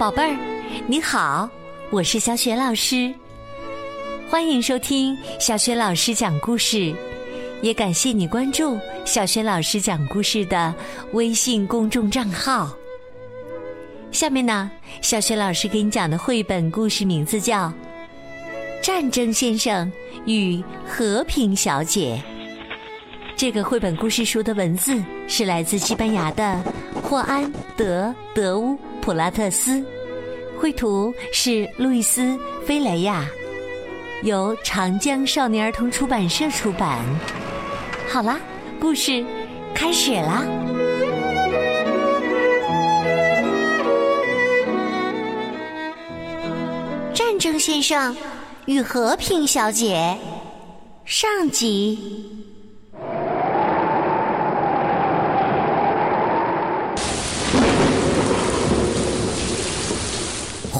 宝贝儿，你好，我是小雪老师，欢迎收听小雪老师讲故事，也感谢你关注小雪老师讲故事的微信公众账号。下面呢，小雪老师给你讲的绘本故事名字叫《战争先生与和平小姐》。这个绘本故事书的文字是来自西班牙的霍安·德·德乌。普拉特斯，绘图是路易斯·菲雷亚，由长江少年儿童出版社出版。好啦，故事开始啦！战争先生与和平小姐上集。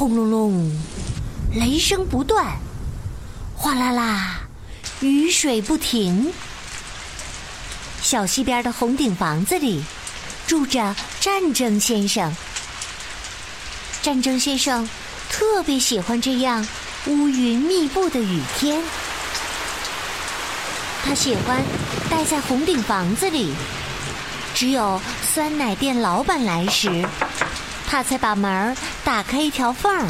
轰隆隆，雷声不断，哗啦啦，雨水不停。小溪边的红顶房子里，住着战争先生。战争先生特别喜欢这样乌云密布的雨天，他喜欢待在红顶房子里，只有酸奶店老板来时。他才把门打开一条缝儿。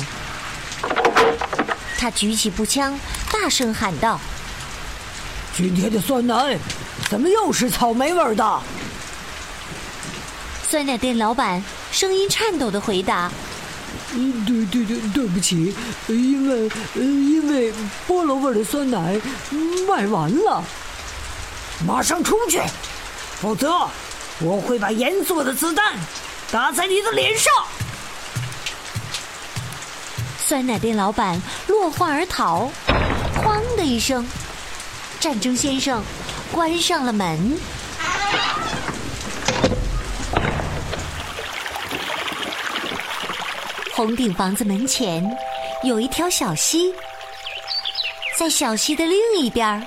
他举起步枪，大声喊道：“今天的酸奶怎么又是草莓味的？”酸奶店老板声音颤抖的回答：“嗯，对对对，对不起，因为因为菠萝味的酸奶卖完了。马上出去，否则我会把严肃的子弹。”打在你的脸上！酸奶店老板落荒而逃，哐的一声，战争先生关上了门。红顶房子门前有一条小溪，在小溪的另一边，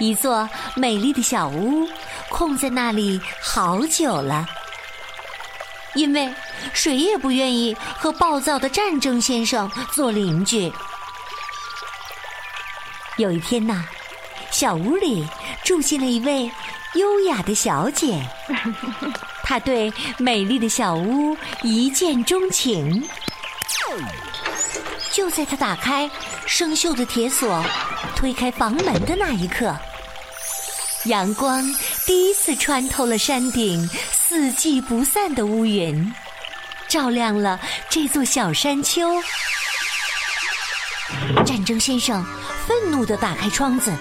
一座美丽的小屋空在那里好久了。因为谁也不愿意和暴躁的战争先生做邻居。有一天呐，小屋里住进了一位优雅的小姐，她对美丽的小屋一见钟情。就在她打开生锈的铁锁，推开房门的那一刻，阳光第一次穿透了山顶。四季不散的乌云，照亮了这座小山丘。战争先生愤怒地打开窗子，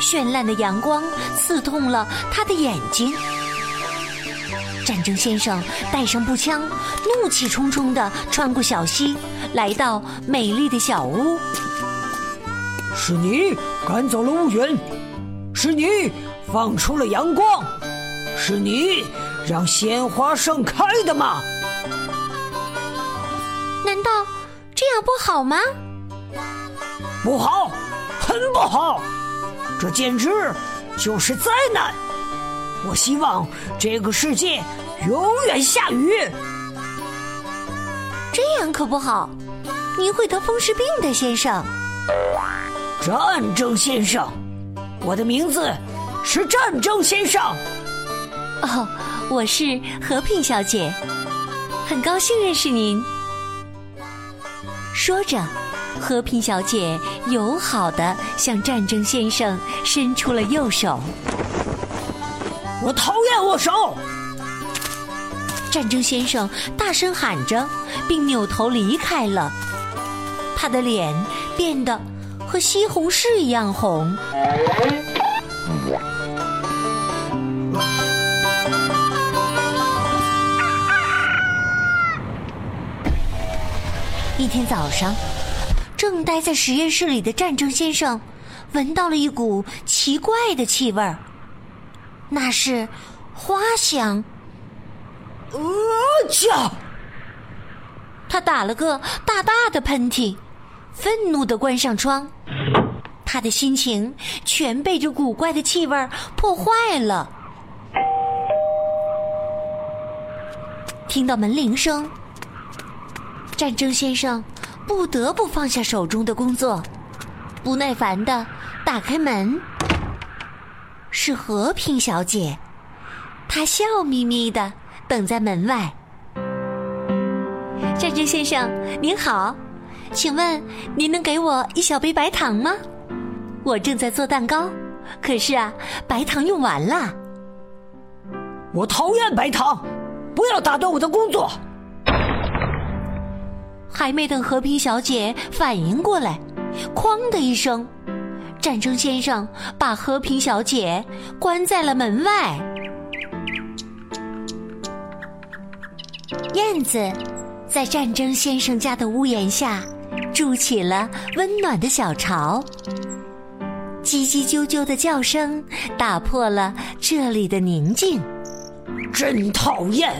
绚烂的阳光刺痛了他的眼睛。战争先生带上步枪，怒气冲冲地穿过小溪，来到美丽的小屋。是你赶走了乌云，是你放出了阳光，是你。让鲜花盛开的吗？难道这样不好吗？不好，很不好，这简直就是灾难！我希望这个世界永远下雨。这样可不好，您会得风湿病的，先生。战争先生，我的名字是战争先生。哦。我是和平小姐，很高兴认识您。说着，和平小姐友好的向战争先生伸出了右手。我讨厌握手！战争先生大声喊着，并扭头离开了。他的脸变得和西红柿一样红。一天早上，正待在实验室里的战争先生，闻到了一股奇怪的气味儿。那是花香。呃，叫！他打了个大大的喷嚏，愤怒的关上窗。他的心情全被这古怪的气味破坏了。听到门铃声。战争先生不得不放下手中的工作，不耐烦的打开门。是和平小姐，她笑眯眯的等在门外。战争先生您好，请问您能给我一小杯白糖吗？我正在做蛋糕，可是啊，白糖用完了。我讨厌白糖，不要打断我的工作。还没等和平小姐反应过来，哐的一声。战争先生把和平小姐关在了门外。燕子在战争先生家的屋檐下筑起了温暖的小巢，叽叽啾啾的叫声打破了这里的宁静。真讨厌！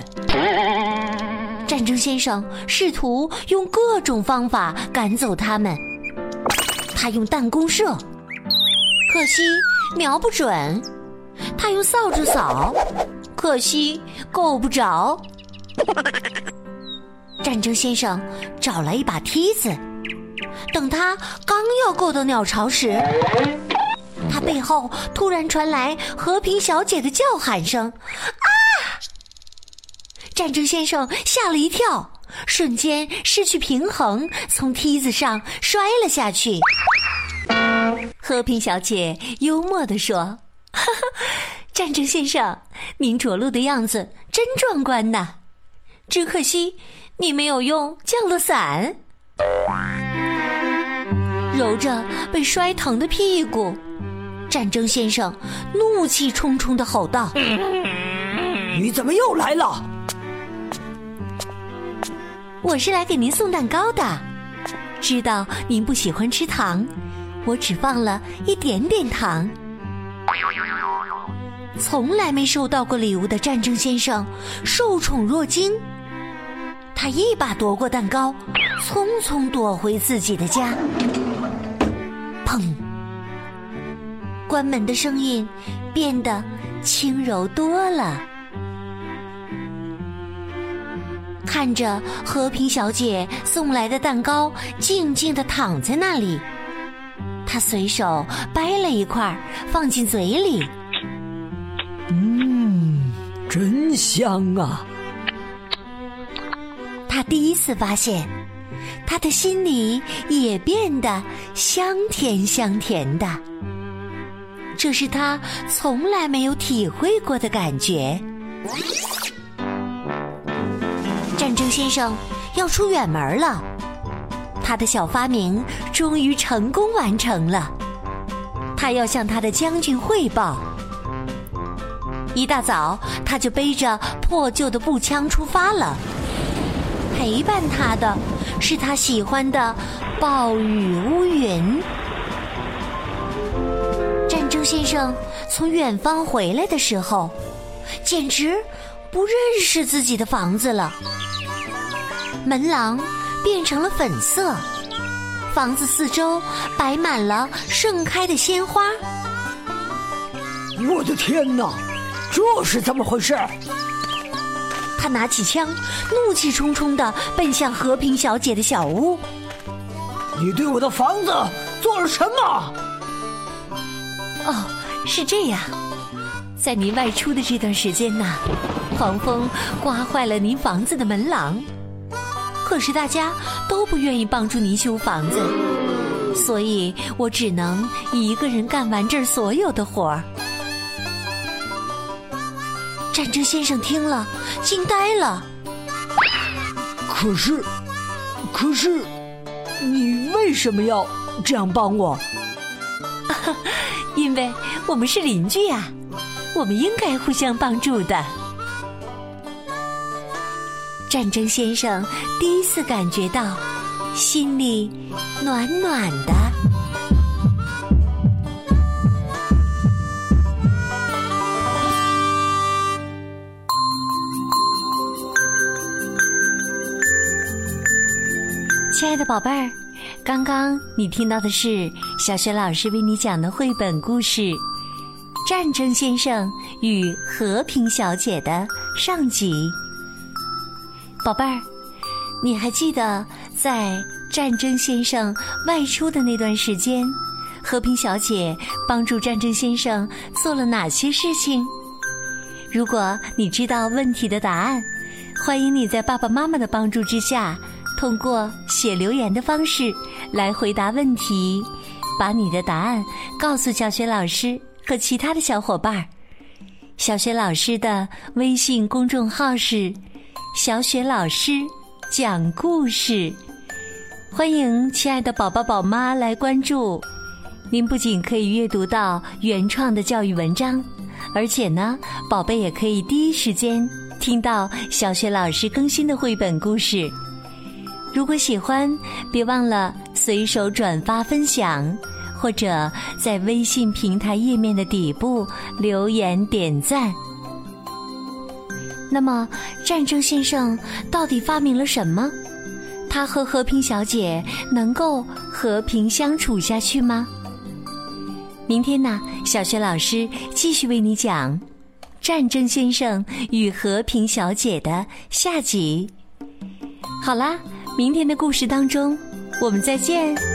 战争先生试图用各种方法赶走他们，他用弹弓射。可惜瞄不准，他用扫帚扫，可惜够不着。战争先生找来一把梯子，等他刚要够到鸟巢时，他背后突然传来和平小姐的叫喊声：“啊！”战争先生吓了一跳，瞬间失去平衡，从梯子上摔了下去。和平小姐幽默地说：“哈哈，战争先生，您着陆的样子真壮观呐！只可惜你没有用降落伞。”揉着被摔疼的屁股，战争先生怒气冲冲的吼道：“你怎么又来了？我是来给您送蛋糕的，知道您不喜欢吃糖。”我只放了一点点糖。从来没收到过礼物的战争先生受宠若惊，他一把夺过蛋糕，匆匆躲回自己的家。砰！关门的声音变得轻柔多了。看着和平小姐送来的蛋糕，静静的躺在那里。他随手掰了一块，放进嘴里。嗯，真香啊！他第一次发现，他的心里也变得香甜香甜的。这是他从来没有体会过的感觉。战争先生要出远门了。他的小发明终于成功完成了，他要向他的将军汇报。一大早，他就背着破旧的步枪出发了。陪伴他的是他喜欢的暴雨乌云。战争先生从远方回来的时候，简直不认识自己的房子了。门廊。变成了粉色，房子四周摆满了盛开的鲜花。我的天哪，这是怎么回事？他拿起枪，怒气冲冲的奔向和平小姐的小屋。你对我的房子做了什么？哦，是这样，在您外出的这段时间呢，狂风刮坏了您房子的门廊。可是大家都不愿意帮助您修房子，所以我只能一个人干完这儿所有的活儿。战争先生听了，惊呆了。可是，可是，你为什么要这样帮我？因为我们是邻居呀，我们应该互相帮助的。战争先生第一次感觉到心里暖暖的。亲爱的宝贝儿，刚刚你听到的是小雪老师为你讲的绘本故事《战争先生与和平小姐》的上集。宝贝儿，你还记得在战争先生外出的那段时间，和平小姐帮助战争先生做了哪些事情？如果你知道问题的答案，欢迎你在爸爸妈妈的帮助之下，通过写留言的方式来回答问题，把你的答案告诉小学老师和其他的小伙伴儿。小雪老师的微信公众号是“小雪老师”。讲故事，欢迎亲爱的宝宝宝妈来关注。您不仅可以阅读到原创的教育文章，而且呢，宝贝也可以第一时间听到小雪老师更新的绘本故事。如果喜欢，别忘了随手转发分享，或者在微信平台页面的底部留言点赞。那么，战争先生到底发明了什么？他和和平小姐能够和平相处下去吗？明天呢，小学老师继续为你讲《战争先生与和平小姐》的下集。好啦，明天的故事当中，我们再见。